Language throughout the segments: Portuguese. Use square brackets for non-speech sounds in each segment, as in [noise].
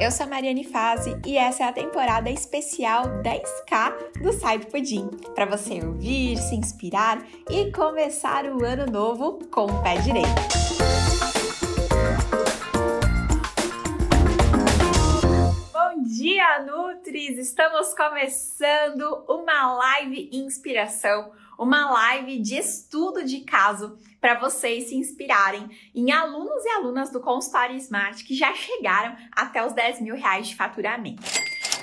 Eu sou a Mariane Fazi e essa é a temporada especial 10K do Sai do Pudim, para você ouvir, se inspirar e começar o ano novo com o pé direito. Bom dia, Nutris! Estamos começando uma live inspiração uma live de estudo de caso para vocês se inspirarem em alunos e alunas do consultório Smart que já chegaram até os 10 mil reais de faturamento.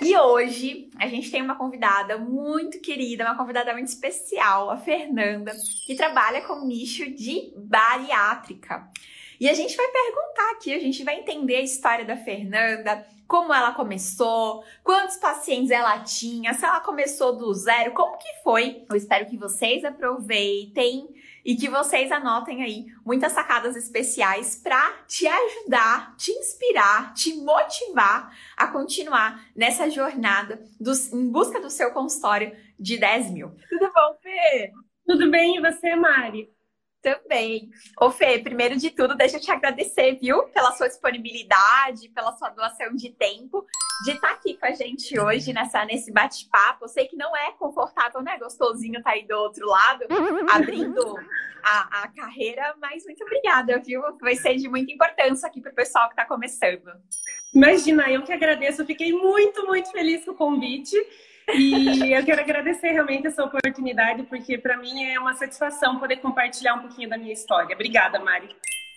E hoje a gente tem uma convidada muito querida, uma convidada muito especial, a Fernanda, que trabalha com nicho de bariátrica. E a gente vai perguntar aqui, a gente vai entender a história da Fernanda, como ela começou, quantos pacientes ela tinha, se ela começou do zero, como que foi. Eu espero que vocês aproveitem e que vocês anotem aí muitas sacadas especiais para te ajudar, te inspirar, te motivar a continuar nessa jornada em busca do seu consultório de 10 mil. Tudo bom, Fê? Tudo bem, e você, Mari? Também. Ô Fê, primeiro de tudo, deixa eu te agradecer, viu? Pela sua disponibilidade, pela sua doação de tempo, de estar tá aqui com a gente hoje nessa, nesse bate-papo. Eu sei que não é confortável, né? Gostosinho estar tá aí do outro lado, abrindo a, a carreira, mas muito obrigada, viu? Vai ser de muita importância aqui para o pessoal que está começando. Imagina, eu que agradeço. Eu fiquei muito, muito feliz com o convite. E eu quero agradecer realmente essa oportunidade, porque para mim é uma satisfação poder compartilhar um pouquinho da minha história. Obrigada, Mari.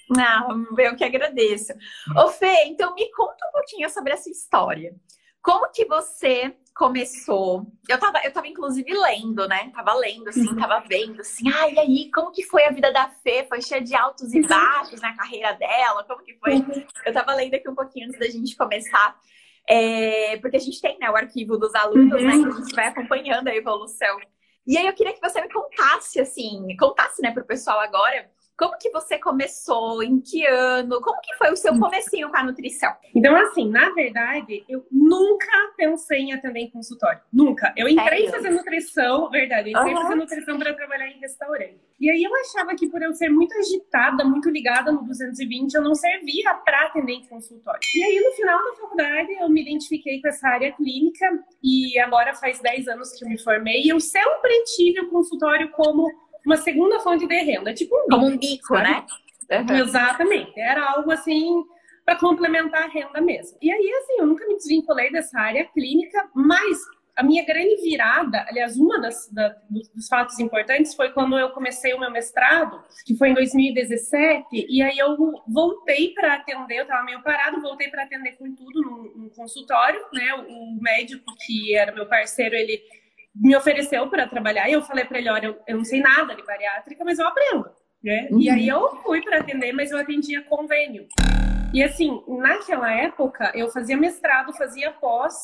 Não, eu que agradeço. Ô Fê, então me conta um pouquinho sobre essa história. Como que você começou? Eu tava, eu tava inclusive lendo, né? Tava lendo, assim, uhum. tava vendo, assim, ai, ah, e aí, como que foi a vida da Fê? Foi cheia de altos e baixos na carreira dela? Como que foi? Uhum. Eu tava lendo aqui um pouquinho antes da gente começar. É, porque a gente tem né, o arquivo dos alunos, uhum. né? Que a gente vai acompanhando a evolução. E aí eu queria que você me contasse, assim, contasse, né, pro pessoal agora, como que você começou? Em que ano? Como que foi o seu comecinho com a nutrição? Então, assim, na verdade, eu nunca pensei em atender em consultório. Nunca. Eu entrei fazer nutrição, verdade, eu entrei uhum. fazer nutrição para trabalhar em restaurante. E aí eu achava que por eu ser muito agitada, muito ligada no 220, eu não servia para atender em consultório. E aí, no final da faculdade, eu me identifiquei com essa área clínica e agora faz 10 anos que eu me formei e eu sempre tive o consultório como uma segunda fonte de renda, tipo um bico. Como um bico, né? Uhum. Exatamente. Era algo assim para complementar a renda mesmo. E aí, assim, eu nunca me desvinculei dessa área clínica, mas a minha grande virada, aliás, uma das, da, dos, fatos importantes foi quando eu comecei o meu mestrado, que foi em 2017, e aí eu voltei para atender, eu estava meio parado, voltei para atender com tudo no consultório, né? O, o médico que era meu parceiro, ele me ofereceu para trabalhar e eu falei para ele, olha, eu, eu, não sei nada de bariátrica, mas eu aprendo, né? Uhum. E aí eu fui para atender, mas eu atendia convênio. E assim, naquela época, eu fazia mestrado, fazia pós,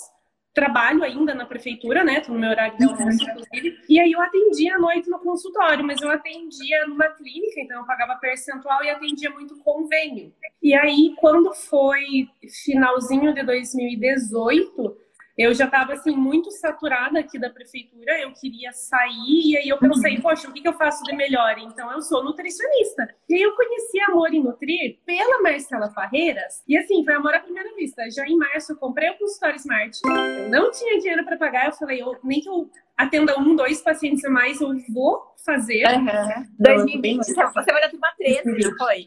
trabalho ainda na prefeitura, né? Tô no meu horário de almoço, inclusive. E aí eu atendia à noite no consultório, mas eu atendia numa clínica, então eu pagava percentual e atendia muito convênio. E aí, quando foi finalzinho de 2018, eu já estava assim muito saturada aqui da prefeitura, eu queria sair e aí eu pensei, uhum. poxa, o que, que eu faço de melhor? Então eu sou nutricionista. E aí eu conheci Amor em Nutrir pela Marcela Parreiras e assim, foi amor à primeira vista. Já em março eu comprei o consultório Smart, eu não tinha dinheiro para pagar, eu falei, eu, nem que eu atenda um, dois pacientes a mais, eu vou fazer. Uhum. 2020, você vai dar turma 13, foi?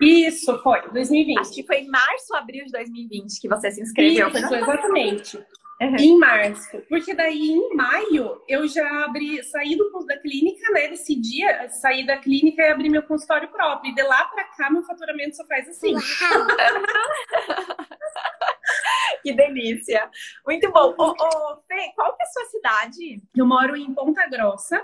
Isso, foi, 2020. Acho que foi em março, abril de 2020 que você se inscreveu. Isso, exatamente. Uhum. Em março. Porque daí, em maio, eu já abri, saí do, da clínica, né? Nesse dia, saí da clínica e abri meu consultório próprio. E de lá pra cá, meu faturamento só faz assim. [laughs] que delícia. Muito bom. Ô, ô, Fê, qual que é a sua cidade? Eu moro em Ponta Grossa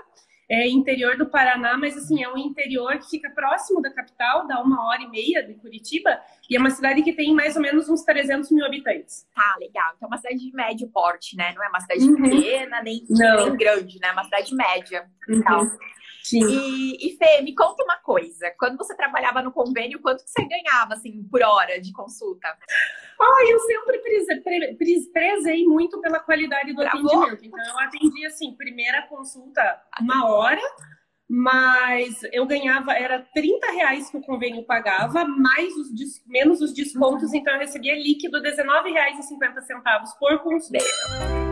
é interior do Paraná, mas assim, é um interior que fica próximo da capital, dá uma hora e meia de Curitiba, e é uma cidade que tem mais ou menos uns 300 mil habitantes. Tá, legal. Então é uma cidade de médio porte, né? Não é uma cidade uhum. pequena, nem, nem grande, né? É uma cidade média. Uhum. Sim. E, e Fê, me conta uma coisa. Quando você trabalhava no convênio, quanto que você ganhava, assim, por hora de consulta? Ah, eu sempre prezei muito pela qualidade do Travou? atendimento. Então, eu atendi, assim, primeira consulta uma hora, mas eu ganhava, era 30 reais que o convênio pagava, mais os menos os descontos, então eu recebia líquido R$19,50 por consulta.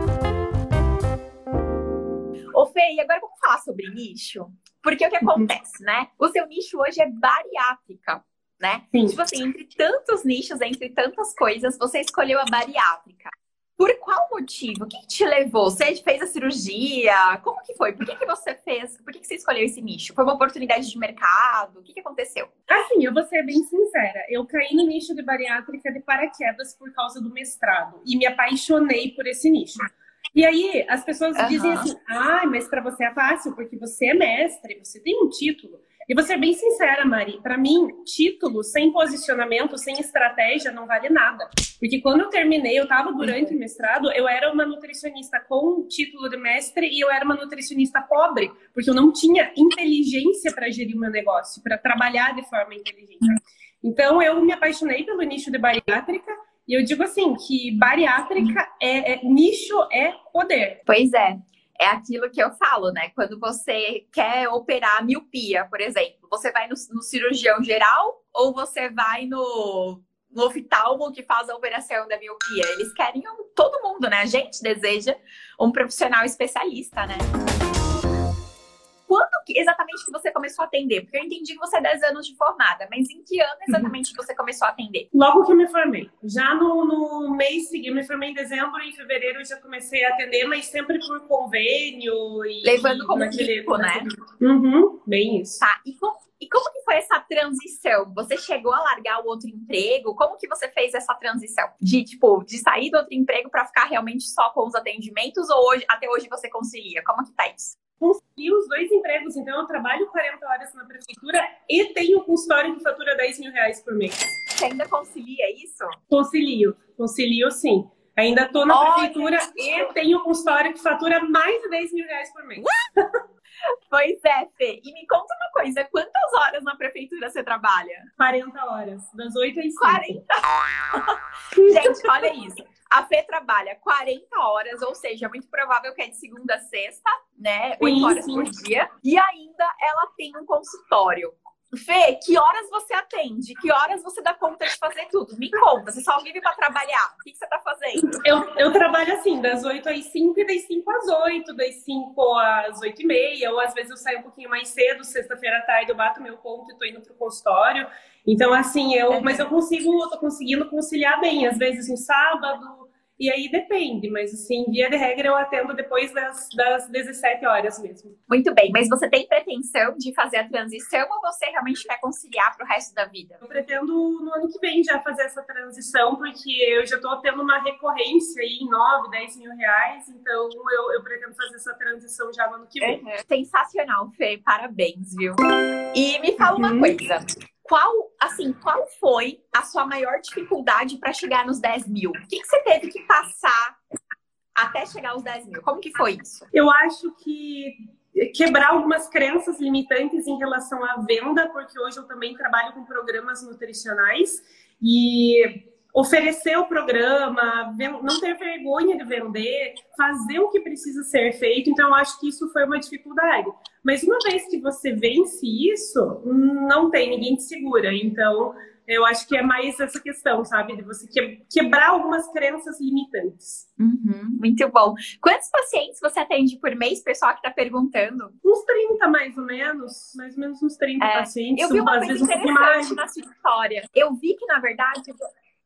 Ô Fê, e agora vamos falar sobre nicho? Porque o que uhum. acontece, né? O seu nicho hoje é bariátrica, né? Sim. Tipo assim, entre tantos nichos, entre tantas coisas, você escolheu a bariátrica. Por qual motivo? O que, te levou? Você fez a cirurgia? Como que foi? Por que, que você fez? Por que, que você escolheu esse nicho? Foi uma oportunidade de mercado? O que, que aconteceu? Assim, eu vou ser bem sincera. Eu caí no nicho de bariátrica de paraquedas por causa do mestrado e me apaixonei por esse nicho. E aí as pessoas uhum. dizem assim: ah, mas para você é fácil porque você é mestre, você tem um título. E vou ser bem sincera, Mari, para mim, título sem posicionamento, sem estratégia, não vale nada. Porque quando eu terminei, eu estava durante o mestrado, eu era uma nutricionista com título de mestre e eu era uma nutricionista pobre, porque eu não tinha inteligência para gerir o meu negócio, para trabalhar de forma inteligente. Então, eu me apaixonei pelo nicho de bariátrica. E eu digo assim, que bariátrica é, é nicho é poder. Pois é é aquilo que eu falo, né? Quando você quer operar miopia, por exemplo, você vai no, no cirurgião geral ou você vai no, no oftalmo que faz a operação da miopia? Eles querem todo mundo, né? A gente deseja um profissional especialista, né? Que, exatamente que você começou a atender? Porque eu entendi que você é 10 anos de formada, mas em que ano exatamente que você começou a atender? Logo que eu me formei. Já no, no mês seguinte, eu me formei em dezembro, em fevereiro eu já comecei a atender, mas sempre por convênio. E, Levando como naquele, tipo, né? Uhum, bem isso. Tá, e como, e como que foi essa transição? Você chegou a largar o outro emprego? Como que você fez essa transição? De, tipo, de sair do outro emprego para ficar realmente só com os atendimentos ou hoje, até hoje você concilia? Como que tá isso? Concilio os dois empregos. Então, eu trabalho 40 horas na prefeitura e tenho um consultório que fatura 10 mil reais por mês. Você ainda concilia isso? Concilio, concilio sim. Ainda estou na Olha, prefeitura e tenho um consultório que fatura mais de 10 mil reais por mês. [laughs] Pois é, Fê. E me conta uma coisa, quantas horas na prefeitura você trabalha? 40 horas, das 8 às 5. 40? [laughs] Gente, olha isso. A Fê trabalha 40 horas, ou seja, é muito provável que é de segunda a sexta, né? 8 horas sim. por dia. E ainda ela tem um consultório. Fê, que horas você atende? Que horas você dá conta de fazer tudo? Me conta, você só vive para trabalhar. O que, que, você tá fazendo? Eu, eu trabalho assim, das 8 às 5 e das 5 às 8, das 5 às 8 e meia, ou às vezes eu saio um pouquinho mais cedo, sexta-feira à tarde eu bato meu ponto e tô indo pro consultório. Então, assim, eu, uhum. mas eu consigo, eu tô conseguindo conciliar bem, às vezes no sábado, e aí depende, mas assim, via de regra eu atendo depois das, das 17 horas mesmo. Muito bem, mas você tem pretensão de fazer a transição ou você realmente quer conciliar para o resto da vida? Eu pretendo no ano que vem já fazer essa transição, porque eu já estou tendo uma recorrência aí em 9, 10 mil reais, então eu, eu pretendo fazer essa transição já no ano que vem. Uhum. Sensacional, Fê, parabéns, viu? E me fala uhum. uma coisa qual, assim, qual foi a sua maior dificuldade para chegar nos 10 mil? O que, que você teve que passar até chegar aos 10 mil? Como que foi isso? Eu acho que quebrar algumas crenças limitantes em relação à venda, porque hoje eu também trabalho com programas nutricionais e oferecer o programa, não ter vergonha de vender, fazer o que precisa ser feito. Então, eu acho que isso foi uma dificuldade. Mas uma vez que você vence isso, não tem ninguém te segura. Então, eu acho que é mais essa questão, sabe? De você quebrar algumas crenças limitantes. Uhum, muito bom. Quantos pacientes você atende por mês, pessoal que está perguntando? Uns 30, mais ou menos. Mais ou menos uns 30 é, pacientes. Eu vi uma coisa interessante na sua história. Eu vi que, na verdade,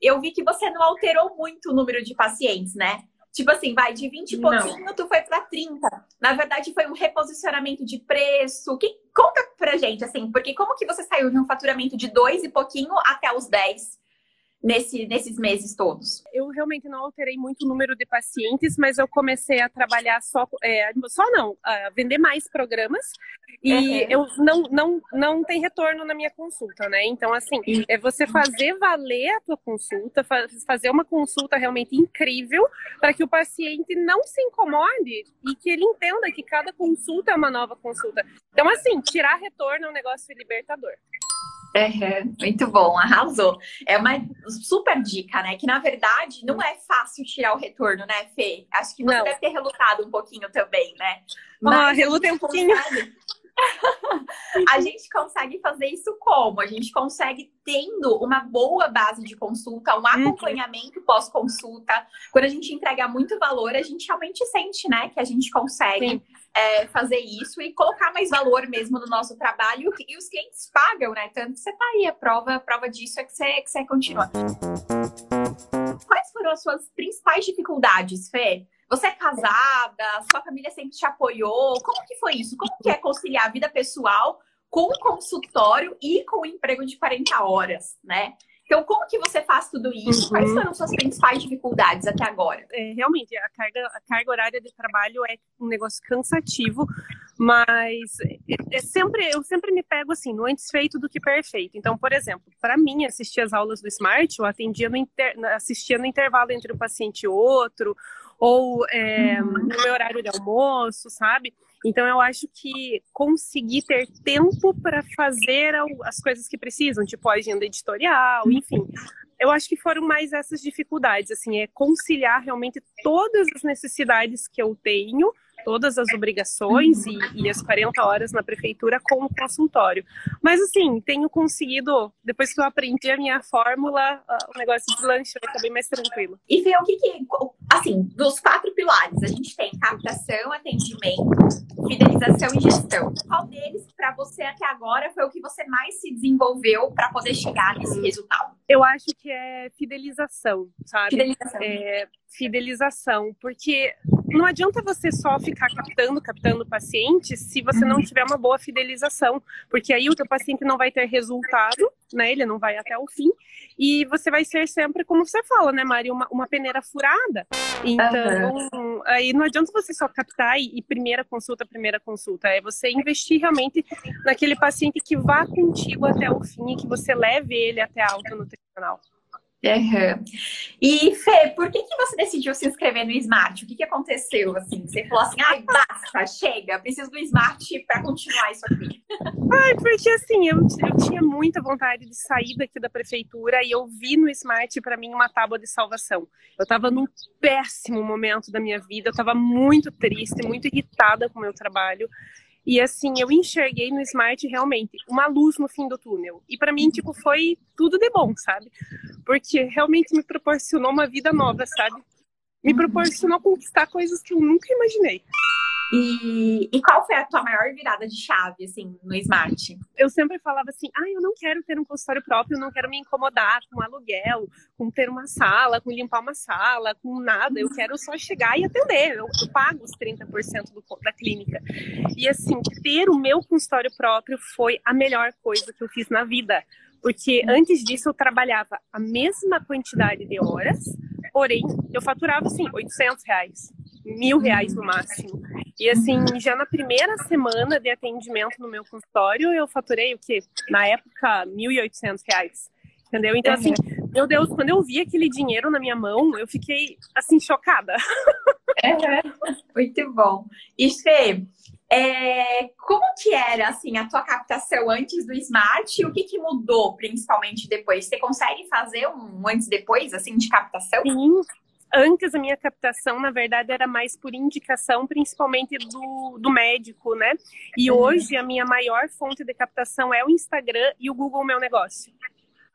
eu vi que você não alterou muito o número de pacientes, né? Tipo assim, vai de 20 e pouquinho, não. tu foi para 30. Na verdade, foi um reposicionamento de preço. Que, conta pra gente, assim, porque como que você saiu de um faturamento de 2 e pouquinho até os 10? Nesse, nesses meses todos? Eu realmente não alterei muito o número de pacientes, mas eu comecei a trabalhar só, é, só não, a vender mais programas e uhum. eu não, não, não tem retorno na minha consulta, né? Então, assim, é você fazer valer a tua consulta, fazer uma consulta realmente incrível para que o paciente não se incomode e que ele entenda que cada consulta é uma nova consulta. Então, assim, tirar retorno é um negócio libertador. Uhum, muito bom, arrasou. É uma super dica, né? Que na verdade não é fácil tirar o retorno, né, Fê? Acho que você não. deve ter relutado um pouquinho também, né? Mas, ah, relutei um pouquinho. [laughs] a gente consegue fazer isso como? A gente consegue tendo uma boa base de consulta, um uhum. acompanhamento pós-consulta. Quando a gente entrega muito valor, a gente realmente sente, né, que a gente consegue é, fazer isso e colocar mais valor mesmo no nosso trabalho. E os clientes pagam, né? Tanto que você tá aí, a prova, a prova disso é que você, que você continua. Quais foram as suas principais dificuldades, Fê? Você é casada? Sua família sempre te apoiou? Como que foi isso? Como que é conciliar a vida pessoal com o consultório e com o emprego de 40 horas, né? Então, como que você faz tudo isso? Quais uhum. foram suas principais dificuldades até agora? É, realmente, a carga, a carga horária de trabalho é um negócio cansativo, mas é, é sempre, eu sempre me pego assim, no antes feito do que perfeito. Então, por exemplo, para mim, assistir as aulas do Smart, eu atendia no inter, assistia no intervalo entre um paciente e outro, ou é, uhum. no meu horário de almoço, sabe? Então eu acho que conseguir ter tempo para fazer as coisas que precisam, tipo a agenda editorial, enfim. Eu acho que foram mais essas dificuldades, assim, é conciliar realmente todas as necessidades que eu tenho todas as obrigações e, e, as 40 horas na prefeitura com o consultório. Mas, assim, tenho conseguido, depois que eu aprendi a minha fórmula, o negócio de lanche vai ficar bem mais tranquilo. E ver o que, que, assim, dos quatro pilares, a gente tem captação, atendimento, fidelização e gestão. Qual deles, para você até agora, foi o que você mais se desenvolveu para poder chegar nesse resultado? Eu acho que é fidelização, sabe? Fidelização. É, fidelização, porque não adianta você só ficar captando, captando pacientes se você não uhum. tiver uma boa fidelização, porque aí o teu paciente não vai ter resultado, né? Ele não vai até o fim e você vai ser sempre, como você fala, né, Mari, uma, uma peneira furada. Então, uhum. aí não adianta você só captar e, e primeira consulta, primeira consulta, é você investir realmente naquele paciente que vá contigo até o fim e que você leve ele até a alta nutricional. Uhum. E Fê, por que, que você decidiu se inscrever no Smart? O que, que aconteceu? Assim, você falou assim, ai, basta, chega, preciso do Smart para continuar isso aqui. Ai, porque assim, eu, eu tinha muita vontade de sair daqui da prefeitura e eu vi no Smart para mim uma tábua de salvação. Eu estava num péssimo momento da minha vida, eu estava muito triste, muito irritada com o meu trabalho. E assim, eu enxerguei no Smart realmente uma luz no fim do túnel. E para mim, tipo, foi tudo de bom, sabe? Porque realmente me proporcionou uma vida nova, sabe? Me proporcionou conquistar coisas que eu nunca imaginei. E, e qual foi a tua maior virada de chave, assim, no Smart? Eu sempre falava assim, ah, eu não quero ter um consultório próprio, eu não quero me incomodar com aluguel, com ter uma sala, com limpar uma sala, com nada. Eu quero só chegar e atender. Eu, eu pago os 30% do, da clínica. E assim, ter o meu consultório próprio foi a melhor coisa que eu fiz na vida. Porque antes disso eu trabalhava a mesma quantidade de horas, porém eu faturava assim 800 reais, mil reais no máximo. E assim, já na primeira semana de atendimento no meu consultório, eu faturei o quê? Na época, 1.800 reais. Entendeu? Então, assim, meu Deus, quando eu vi aquele dinheiro na minha mão, eu fiquei, assim, chocada. É, muito bom. E Fê, é, como que era, assim, a tua captação antes do Smart e o que que mudou, principalmente depois? Você consegue fazer um antes e depois, assim, de captação? Sim, Antes a minha captação, na verdade, era mais por indicação, principalmente do, do médico, né? E uhum. hoje a minha maior fonte de captação é o Instagram e o Google Meu Negócio.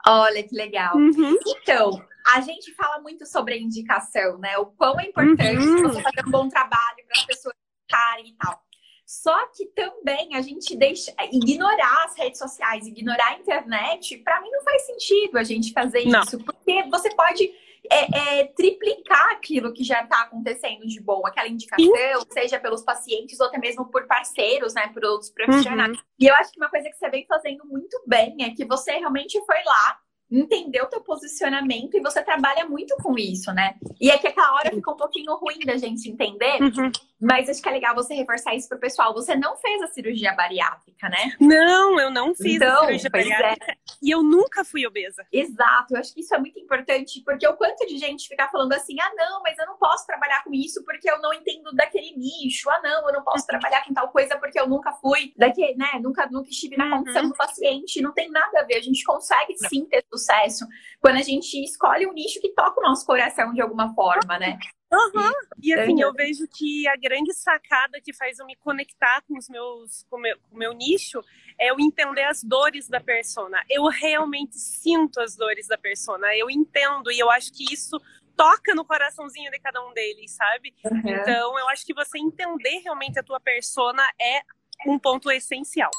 Olha que legal. Uhum. Então, a gente fala muito sobre a indicação, né? O quão é importante uhum. você fazer um bom trabalho para as pessoas ficarem e tal. Só que também a gente deixa ignorar as redes sociais, ignorar a internet, para mim não faz sentido a gente fazer não. isso, porque você pode é, é, triplicar aquilo que já está acontecendo de bom, aquela indicação, Sim. seja pelos pacientes ou até mesmo por parceiros, né, por outros profissionais. Uhum. E eu acho que uma coisa que você vem fazendo muito bem é que você realmente foi lá entender o teu posicionamento e você trabalha muito com isso, né? E é que aquela hora fica um pouquinho ruim da gente entender, uhum. Mas acho que é legal você reforçar isso pro pessoal. Você não fez a cirurgia bariátrica, né? Não, eu não fiz então, a cirurgia é. bariátrica. É. E eu nunca fui obesa. Exato, eu acho que isso é muito importante, porque o quanto de gente ficar falando assim, ah, não, mas eu não posso trabalhar com isso porque eu não entendo daquele nicho. Ah, não, eu não posso trabalhar com tal coisa porque eu nunca fui daquele, né? Nunca, nunca estive na uhum. condição do paciente. Não tem nada a ver. A gente consegue sim ter sucesso quando a gente escolhe um nicho que toca o nosso coração de alguma forma, né? Uhum. E assim, eu vejo que a grande sacada que faz eu me conectar com os meus, com o meu, com meu nicho é eu entender as dores da persona. Eu realmente sinto as dores da persona. Eu entendo e eu acho que isso toca no coraçãozinho de cada um deles, sabe? Uhum. Então, eu acho que você entender realmente a tua persona é um ponto essencial.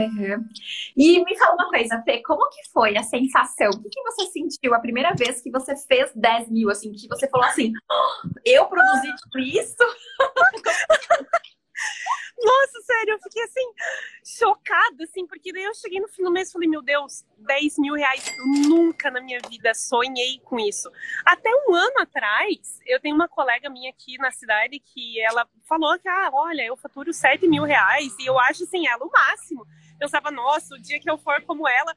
Uhum. E me fala uma coisa, Fê, como que foi a sensação? O que, que, você sentiu a primeira vez que você fez 10 mil, assim, que você falou assim, oh, eu produzi tudo isso? [laughs] Nossa, sério, eu fiquei assim, chocada, assim, porque daí eu cheguei no fim do mês e falei, meu Deus, 10 mil reais, eu nunca na minha vida sonhei com isso. Até um ano atrás, eu tenho uma colega minha aqui na cidade que ela falou que, ah, olha, eu faturo 7 mil reais e eu acho, assim, ela o máximo. Eu pensava, nossa, o dia que eu for como ela,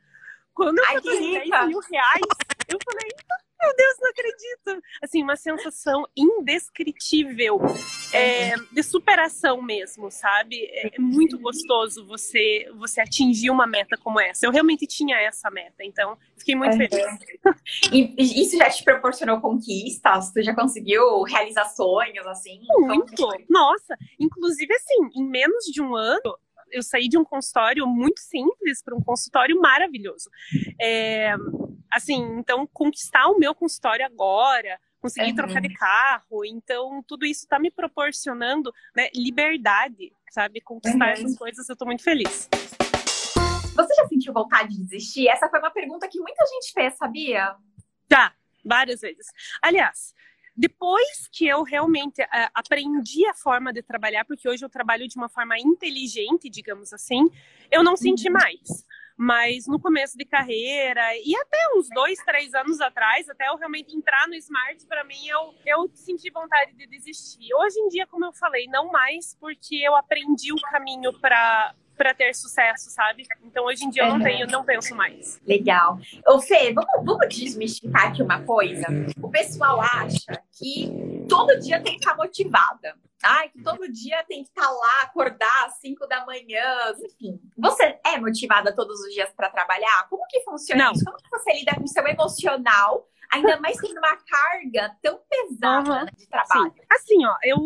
quando eu faturei 10 mil reais, eu falei, meu Deus, não acredito. Assim, uma sensação indescritível é, de superação mesmo, sabe? É, é, muito gostoso você você atingir uma meta como essa. Eu realmente tinha essa meta, então fiquei muito é. feliz. E isso já te proporcionou conquistas? Tu já conseguiu realizar sonhos, assim? Muito! Nossa! Inclusive, assim, em menos de um ano, eu saí de um consultório muito simples para um consultório maravilhoso. É, assim, então conquistar o meu consultório agora, conseguir uhum. trocar de carro, então tudo isso está me proporcionando né, liberdade, sabe? Conquistar uhum. essas coisas, eu estou muito feliz. Você já sentiu vontade de desistir? Essa foi uma pergunta que muita gente fez, sabia? Já, várias vezes. Aliás, depois que eu realmente uh, aprendi a forma de trabalhar, porque hoje eu trabalho de uma forma inteligente, digamos assim, eu não senti uhum. mais. Mas no começo de carreira e até uns dois, três anos atrás, até eu realmente entrar no Smart, para mim, eu, eu senti vontade de desistir. Hoje em dia, como eu falei, não mais, porque eu aprendi o caminho para para ter sucesso, sabe? Então hoje em dia eu não tenho, não penso mais. Legal. Ô Fê, vamos, vamos desmistificar aqui uma coisa. O pessoal acha que todo dia tem que estar motivada. Ai, que todo dia tem que estar lá, acordar às 5 da manhã, enfim. Você é motivada todos os dias para trabalhar? Como que funciona não. isso? Como que você lida com o seu emocional ainda mais tendo uma carga tão pesada uhum. de trabalho. Sim. Assim, ó, eu,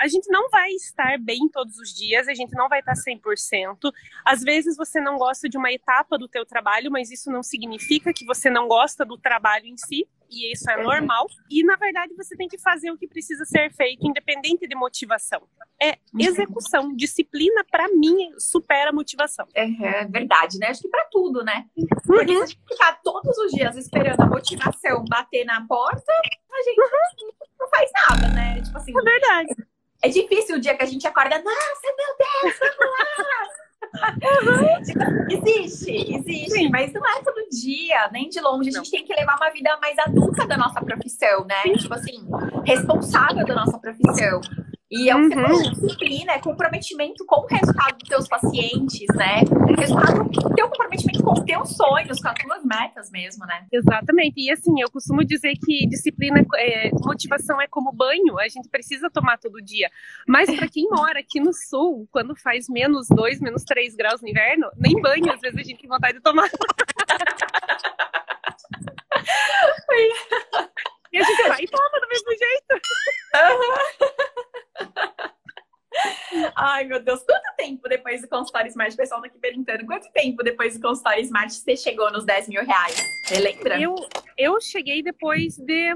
a gente não vai estar bem todos os dias, a gente não vai estar 100%. Às vezes você não gosta de uma etapa do teu trabalho, mas isso não significa que você não gosta do trabalho em si e isso é uhum. normal. E na verdade você tem que fazer o que precisa ser feito, independente de motivação. É uhum. execução, disciplina para mim supera motivação. É, verdade, né? Acho que para tudo, né? Porque uhum. se a gente ficar todos os dias esperando a motivação bater na porta, a gente uhum. não faz nada, né? Tipo assim. É verdade. É difícil o dia que a gente acorda, nossa, meu Deus, vamos lá! Uhum. Existe, existe, Sim. mas não é todo dia, nem de longe. A gente não. tem que levar uma vida mais adulta da nossa profissão, né? Tipo assim, responsável da nossa profissão. E é o que uhum. disciplina, é comprometimento com o resultado dos teus pacientes, né? Resultado, teu comprometimento com os teus sonhos, com as tuas metas mesmo, né? Exatamente. E assim, eu costumo dizer que disciplina, é, motivação é como banho, a gente precisa tomar todo dia. Mas para quem mora aqui no sul, quando faz menos 2, menos 3 graus no inverno, nem banho às vezes a gente tem vontade de tomar. [laughs] e a gente vai e toma do mesmo jeito. Uhum. Ai, meu Deus, quanto tempo depois do consultório Smart? O pessoal tá aqui perguntando, quanto tempo depois do consultório Smart você chegou nos 10 mil reais? Você lembra? Eu, eu cheguei depois de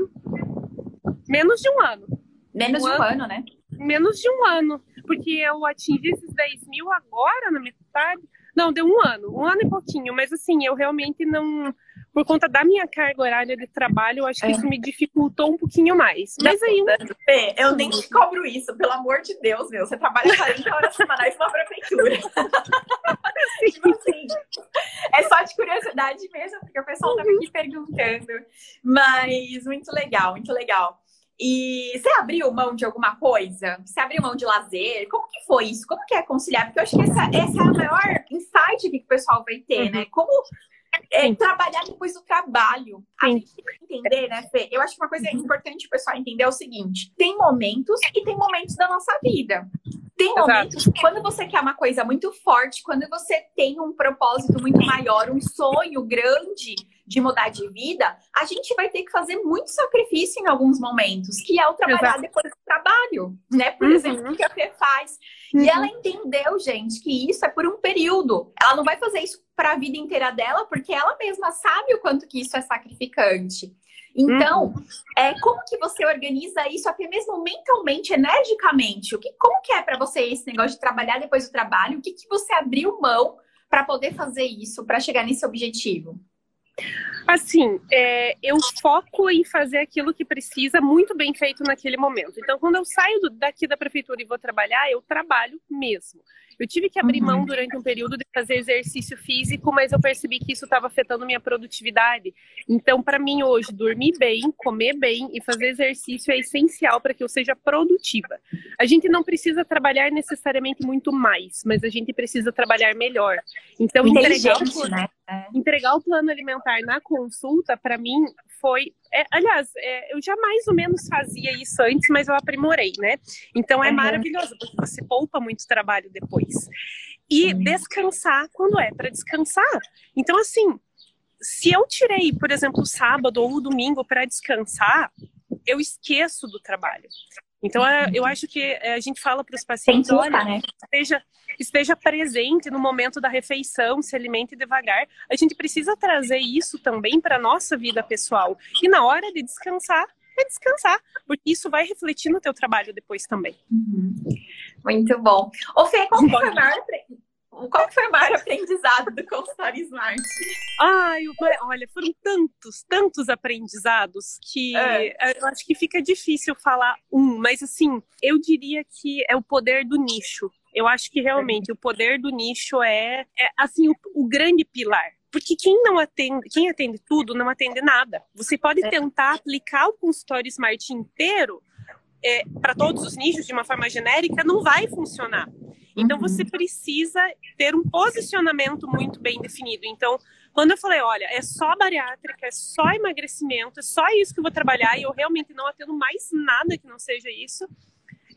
menos de um ano. Menos um de um ano, ano, né? Menos de um ano. Porque eu atingi esses 10 mil agora, na metade. Não, deu um ano, um ano e pouquinho, mas assim, eu realmente não por conta da minha carga horária de trabalho, eu acho que é. isso me dificultou um pouquinho mais. Mas aí. Fê, eu nem te cobro isso, pelo amor de Deus, meu. Você trabalha 40 horas semanais na prefeitura. [laughs] tipo assim, é só de curiosidade mesmo, porque o pessoal tava aqui perguntando. Mas muito legal, muito legal. E você abriu mão de alguma coisa? Você abriu mão de lazer? Como que foi isso? Como que é conciliar? Porque eu acho que essa, essa é a maior insight que o pessoal vai ter, uhum. né? Como é, trabalhar depois do trabalho. A Sim. gente tem que entender, né, Fê? Eu acho que uma coisa importante o pessoal entender é o seguinte: tem momentos e tem momentos da nossa vida. Tem momentos Exato. quando você quer uma coisa muito forte, quando você tem um propósito muito maior, um sonho grande de mudar de vida, a gente vai ter que fazer muito sacrifício em alguns momentos, que é o trabalhar Exato. depois do trabalho, né? Por uhum. exemplo, o que a Fê faz. Uhum. E ela entendeu, gente, que isso é por um período. Ela não vai fazer isso para a vida inteira dela, porque ela mesma sabe o quanto que isso é sacrificante. Então, uhum. é, como que você organiza isso até mesmo mentalmente, energicamente? O que, como que é para você esse negócio de trabalhar depois do trabalho? O que, que você abriu mão para poder fazer isso, para chegar nesse objetivo? Assim, é, eu foco em fazer aquilo que precisa muito bem feito naquele momento. Então, quando eu saio do, daqui da prefeitura e vou trabalhar, eu trabalho mesmo. Eu tive que abrir uhum. mão durante um período de fazer exercício físico, mas eu percebi que isso estava afetando minha produtividade. Então, para mim hoje, dormir bem, comer bem e fazer exercício é essencial para que eu seja produtiva. A gente não precisa trabalhar necessariamente muito mais, mas a gente precisa trabalhar melhor. Então, entregar o, né? entregar o plano alimentar na consulta, para mim, foi. É, aliás, é, eu já mais ou menos fazia isso antes, mas eu aprimorei, né? Então é uhum. maravilhoso, porque você poupa muito trabalho depois. E uhum. descansar quando é para descansar. Então, assim, se eu tirei, por exemplo, o sábado ou o domingo para descansar, eu esqueço do trabalho. Então, é, eu acho que é, a gente fala para os pacientes, olha, né? esteja, esteja presente no momento da refeição, se alimente devagar. A gente precisa trazer isso também para a nossa vida pessoal. E na hora de descansar, é descansar, porque isso vai refletir no teu trabalho depois também. Uhum. Muito bom. Ô Fê, qual foi a [laughs] maior qual foi o maior aprendizado do consultório Smart? Ai, olha, foram tantos, tantos aprendizados que é. eu acho que fica difícil falar um, mas assim, eu diria que é o poder do nicho. Eu acho que realmente o poder do nicho é, é assim, o, o grande pilar. Porque quem não atende, quem atende tudo não atende nada. Você pode é. tentar aplicar o consultório Smart inteiro é, para todos os nichos de uma forma genérica, não vai funcionar. Então uhum. você precisa ter um posicionamento muito bem definido. Então, quando eu falei, olha, é só bariátrica, é só emagrecimento, é só isso que eu vou trabalhar e eu realmente não atendo mais nada que não seja isso,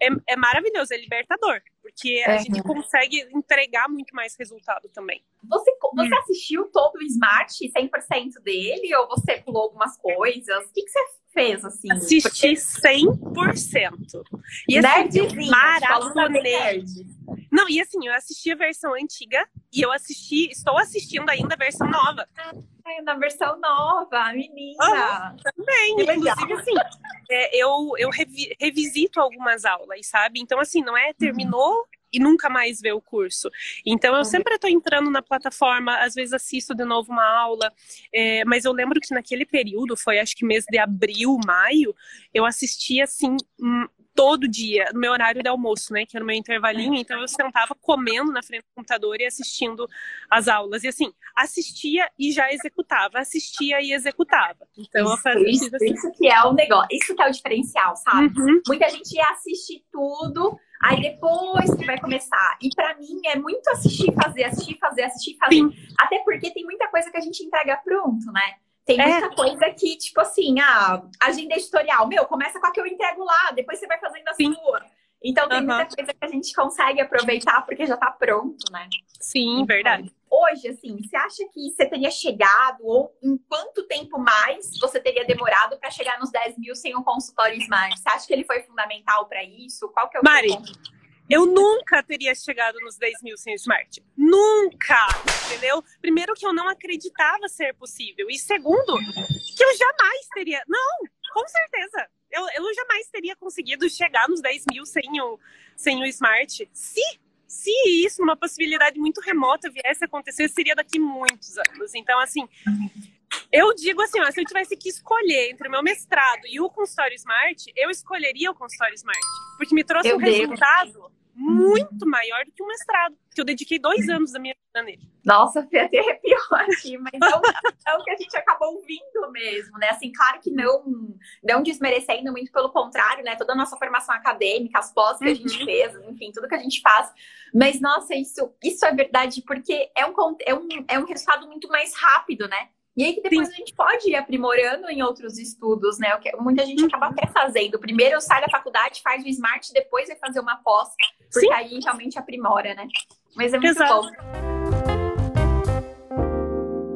é, é maravilhoso, é libertador, porque a gente consegue entregar muito mais resultado também. Você, você hum. assistiu todo o Smart, 100% dele, ou você pulou algumas coisas? O que, que você fez, assim? Assisti porque... 100%. E assim, maratonei. Não, e assim, eu assisti a versão antiga e eu assisti, estou assistindo ainda a versão nova. Ai, na versão nova, menina. Oh, também. Inclusive, assim, é, eu, eu revi, revisito algumas aulas, sabe? Então, assim, não é terminou uhum. e nunca mais vê o curso. Então, eu uhum. sempre estou entrando na plataforma, às vezes assisto de novo uma aula, é, mas eu lembro que naquele período, foi acho que mês de abril, maio, eu assisti, assim, todo dia, no meu horário de almoço, né? Que era o meu intervalinho, então eu sentava comendo na frente do computador e assistindo as aulas. E assim, assistia e já executava, assistia e executava. Então isso, eu fazia isso, assim. isso que é o negócio, isso que é o diferencial, sabe? Uhum. Muita gente ia assistir tudo, aí depois que vai começar. E para mim é muito assistir, fazer, assistir, fazer, assistir, fazer. Sim. Até porque tem muita coisa que a gente entrega pronto, né? Tem é. muita é. coisa que, tipo assim, a agenda editorial, meu, começa com a que eu entrego lá, depois você vai fazendo a Sim. sua. Então tem uhum. muita coisa que a gente consegue aproveitar porque já tá pronto, né? Sim, então, verdade. Hoje, assim, você acha que você teria chegado, ou em quanto tempo mais você teria demorado para chegar nos 10 mil sem um consultório Smart? Você acha que ele foi fundamental para isso? Qual que é o Mari, eu nunca teria chegado nos 10 mil sem Smart. Nunca! Entendeu? Primeiro, que eu não acreditava ser possível. E segundo, que eu jamais teria. Não, com certeza. Eu, eu jamais teria conseguido chegar nos 10 mil sem o, sem o Smart. Se, se isso, uma possibilidade muito remota, viesse a acontecer, seria daqui muitos anos. Então, assim. Eu digo assim, ó, se eu tivesse que escolher entre o meu mestrado e o consultório Smart, eu escolheria o consultório Smart. Porque me trouxe um devo. resultado muito maior do que um mestrado, que eu dediquei dois anos da minha vida nele. Nossa, Fê, até arrepiou aqui, mas é o, [laughs] é o que a gente acabou ouvindo mesmo, né? Assim, claro que não, não desmerecendo, muito pelo contrário, né? Toda a nossa formação acadêmica, as pós que a gente uhum. fez, enfim, tudo que a gente faz. Mas, nossa, isso, isso é verdade, porque é um, é, um, é um resultado muito mais rápido, né? E aí que depois Sim. a gente pode ir aprimorando em outros estudos, né? O que muita gente acaba até fazendo. Primeiro sai da faculdade, faz o Smart, depois vai fazer uma pós, porque Sim. aí realmente aprimora, né? Mas é muito Exato. bom.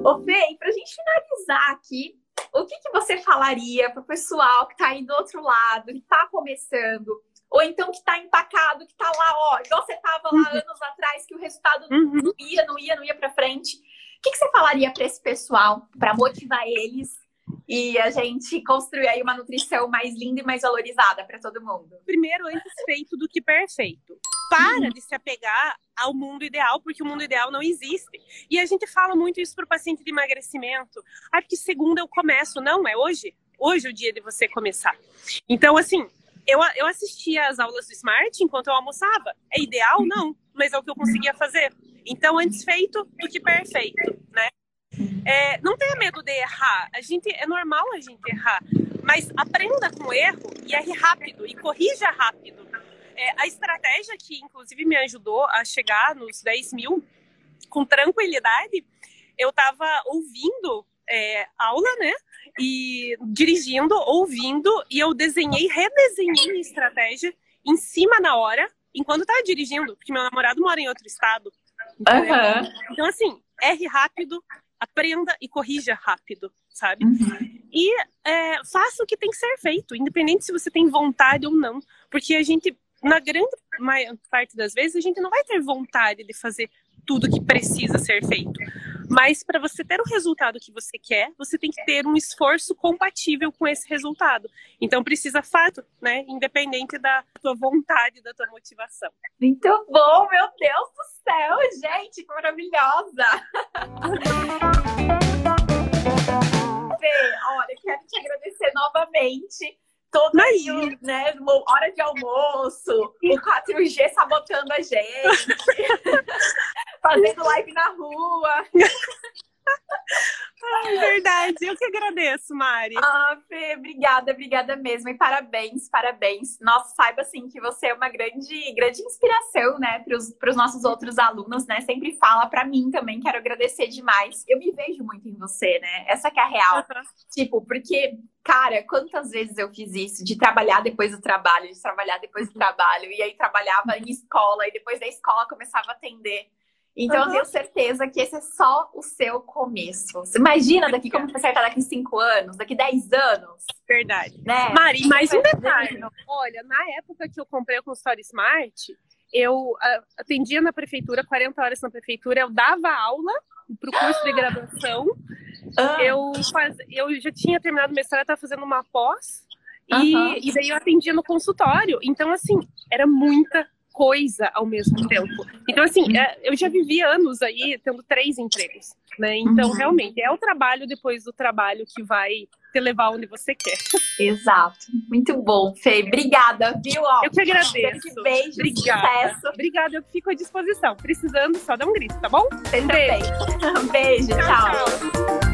Ô, Fê, pra gente finalizar aqui, o que, que você falaria pro pessoal que tá aí do outro lado, que tá começando, ou então que tá empacado, que tá lá, ó, igual você tava lá uhum. anos atrás, que o resultado uhum. não ia, não ia, não ia pra frente. O que, que você falaria para esse pessoal, para motivar eles e a gente construir aí uma nutrição mais linda e mais valorizada para todo mundo? Primeiro, antes feito do que perfeito. Para de se apegar ao mundo ideal, porque o mundo ideal não existe. E a gente fala muito isso para o paciente de emagrecimento. Ah, porque segunda eu começo. Não, é hoje. Hoje é o dia de você começar. Então, assim, eu, eu assistia às aulas do Smart enquanto eu almoçava. É ideal? Não, mas é o que eu conseguia fazer. Então, antes feito do que perfeito, né? É, não tenha medo de errar. A gente é normal a gente errar, mas aprenda com o erro e erre rápido e corrija rápido. É, a estratégia que, inclusive, me ajudou a chegar nos 10 mil com tranquilidade, eu estava ouvindo é, aula, né? E dirigindo, ouvindo, e eu desenhei, redesenhei minha estratégia em cima na hora, enquanto estava dirigindo, porque meu namorado mora em outro estado. Uhum. Então, assim, erre rápido, aprenda e corrija rápido, sabe? Uhum. E é, faça o que tem que ser feito, independente se você tem vontade ou não. Porque a gente, na grande parte das vezes, a gente não vai ter vontade de fazer tudo que precisa ser feito. Mas para você ter o resultado que você quer, você tem que ter um esforço compatível com esse resultado. Então precisa fato, né? Independente da tua vontade, da tua motivação. Muito bom, meu Deus do céu, gente, que maravilhosa! [laughs] Fê, olha, quero te agradecer novamente todo aí, né? Hora de almoço, o 4G sabotando a gente, [laughs] fazendo live na rua. [laughs] Ai, verdade, eu que agradeço, Mari. Ah, Fê, obrigada, obrigada mesmo. E parabéns, parabéns. Nossa, saiba assim que você é uma grande, grande inspiração, né, para os nossos outros alunos, né? Sempre fala para mim também, quero agradecer demais. Eu me vejo muito em você, né? Essa que é a real. Tipo, porque Cara, quantas vezes eu fiz isso de trabalhar depois do trabalho, de trabalhar depois do trabalho, e aí trabalhava em escola, e depois da escola começava a atender. Então, uhum. eu tenho certeza que esse é só o seu começo. Você imagina daqui como você vai estar daqui 5 anos, daqui 10 anos. Verdade. Né? Mari, mais um detalhe. Olha, na época que eu comprei o consultório Smart, eu ah, atendia na prefeitura, 40 horas na prefeitura, eu dava aula para o curso de graduação. Ah. Eu, faz, eu já tinha terminado o mestrado, estava fazendo uma pós. E, uhum. e daí eu atendia no consultório. Então, assim, era muita coisa ao mesmo tempo. Então, assim, é, eu já vivi anos aí tendo três empregos, né? Então, uhum. realmente, é o trabalho depois do trabalho que vai te levar onde você quer. Exato. Muito bom, Fê. Obrigada, viu? Ó, eu que agradeço. Um beijo, Obrigada. sucesso. Obrigada, eu fico à disposição. Precisando, só dá um grito, tá bom? Um beijo. Um beijo, tchau. tchau. tchau.